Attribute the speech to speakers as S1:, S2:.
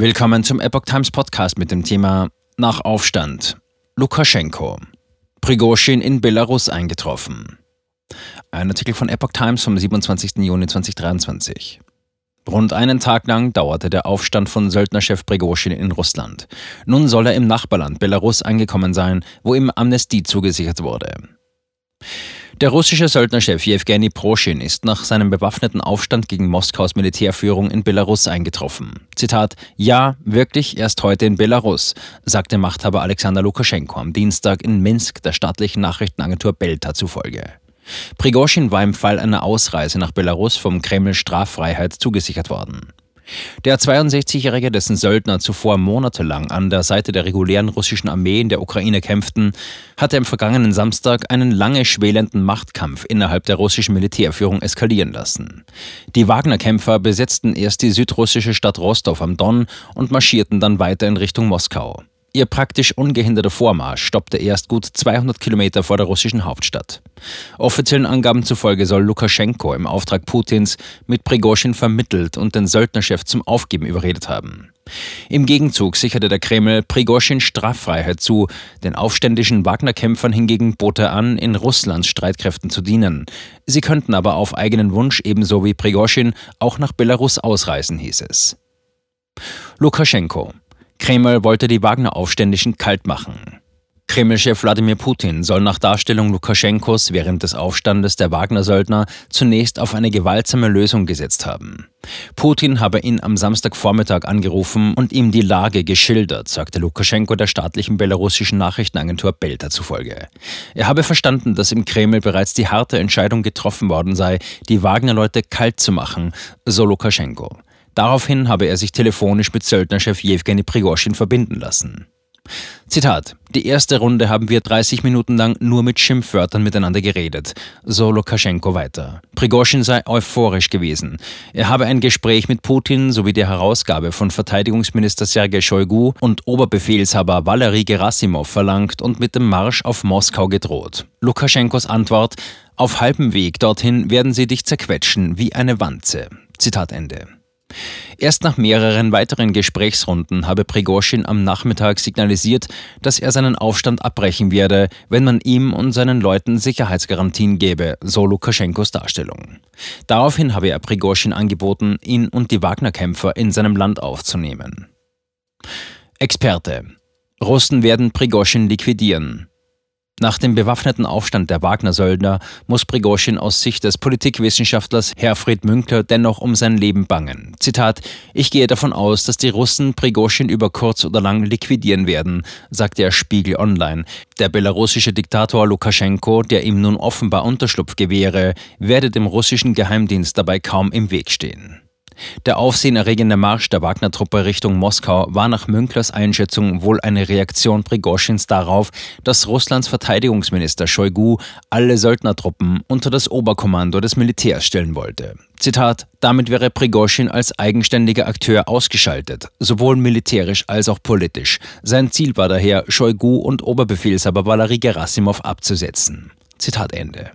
S1: Willkommen zum Epoch Times Podcast mit dem Thema Nach Aufstand. Lukaschenko. Prigozhin in Belarus eingetroffen. Ein Artikel von Epoch Times vom 27. Juni 2023. Rund einen Tag lang dauerte der Aufstand von Söldnerchef Prigozhin in Russland. Nun soll er im Nachbarland Belarus angekommen sein, wo ihm Amnestie zugesichert wurde. Der russische Söldnerchef Jewgeni Proschin ist nach seinem bewaffneten Aufstand gegen Moskaus Militärführung in Belarus eingetroffen. Zitat: Ja, wirklich erst heute in Belarus, sagte Machthaber Alexander Lukaschenko am Dienstag in Minsk der staatlichen Nachrichtenagentur Belta zufolge. Prigozhin war im Fall einer Ausreise nach Belarus vom Kreml Straffreiheit zugesichert worden. Der 62-Jährige, dessen Söldner zuvor monatelang an der Seite der regulären russischen Armee in der Ukraine kämpften, hatte am vergangenen Samstag einen lange schwelenden Machtkampf innerhalb der russischen Militärführung eskalieren lassen. Die Wagner-Kämpfer besetzten erst die südrussische Stadt Rostov am Don und marschierten dann weiter in Richtung Moskau. Ihr praktisch ungehinderter Vormarsch stoppte erst gut 200 Kilometer vor der russischen Hauptstadt. Offiziellen Angaben zufolge soll Lukaschenko im Auftrag Putins mit Prigozhin vermittelt und den Söldnerchef zum Aufgeben überredet haben. Im Gegenzug sicherte der Kreml Prigozhin Straffreiheit zu, den aufständischen Wagner-Kämpfern hingegen bot er an, in Russlands Streitkräften zu dienen. Sie könnten aber auf eigenen Wunsch ebenso wie Prigozhin auch nach Belarus ausreisen, hieß es. Lukaschenko Kreml wollte die Wagner-Aufständischen kalt machen. Kreml-Chef Wladimir Putin soll nach Darstellung Lukaschenkos während des Aufstandes der Wagner-Söldner zunächst auf eine gewaltsame Lösung gesetzt haben. Putin habe ihn am Samstagvormittag angerufen und ihm die Lage geschildert, sagte Lukaschenko der staatlichen belarussischen Nachrichtenagentur Belta zufolge. Er habe verstanden, dass im Kreml bereits die harte Entscheidung getroffen worden sei, die Wagner-Leute kalt zu machen, so Lukaschenko. Daraufhin habe er sich telefonisch mit Söldnerchef Jewgeni Prigozhin verbinden lassen. Zitat: Die erste Runde haben wir 30 Minuten lang nur mit Schimpfwörtern miteinander geredet, so Lukaschenko weiter. Prigozhin sei euphorisch gewesen. Er habe ein Gespräch mit Putin sowie der Herausgabe von Verteidigungsminister Sergei Shoigu und Oberbefehlshaber Valery Gerasimov verlangt und mit dem Marsch auf Moskau gedroht. Lukaschenkos Antwort: Auf halbem Weg dorthin werden sie dich zerquetschen wie eine Wanze. Zitat Ende. Erst nach mehreren weiteren Gesprächsrunden habe Prigozhin am Nachmittag signalisiert, dass er seinen Aufstand abbrechen werde, wenn man ihm und seinen Leuten Sicherheitsgarantien gebe, so Lukaschenkos Darstellung. Daraufhin habe er Prigozhin angeboten, ihn und die Wagner-Kämpfer in seinem Land aufzunehmen. Experte Russen werden Prigozhin liquidieren. Nach dem bewaffneten Aufstand der Wagner-Söldner muss Prigozhin aus Sicht des Politikwissenschaftlers Herfried Münkler dennoch um sein Leben bangen. Zitat: Ich gehe davon aus, dass die Russen Prigozhin über kurz oder lang liquidieren werden, sagte er Spiegel Online. Der belarussische Diktator Lukaschenko, der ihm nun offenbar Unterschlupf gewähre, werde dem russischen Geheimdienst dabei kaum im Weg stehen. Der aufsehenerregende Marsch der Wagner-Truppe Richtung Moskau war nach Münklers Einschätzung wohl eine Reaktion Prigoschins darauf, dass Russlands Verteidigungsminister Shoigu alle Söldnertruppen unter das Oberkommando des Militärs stellen wollte. Zitat, damit wäre Prigoschin als eigenständiger Akteur ausgeschaltet, sowohl militärisch als auch politisch. Sein Ziel war daher, Shoigu und Oberbefehlshaber Valery Gerasimov abzusetzen. Zitat Ende.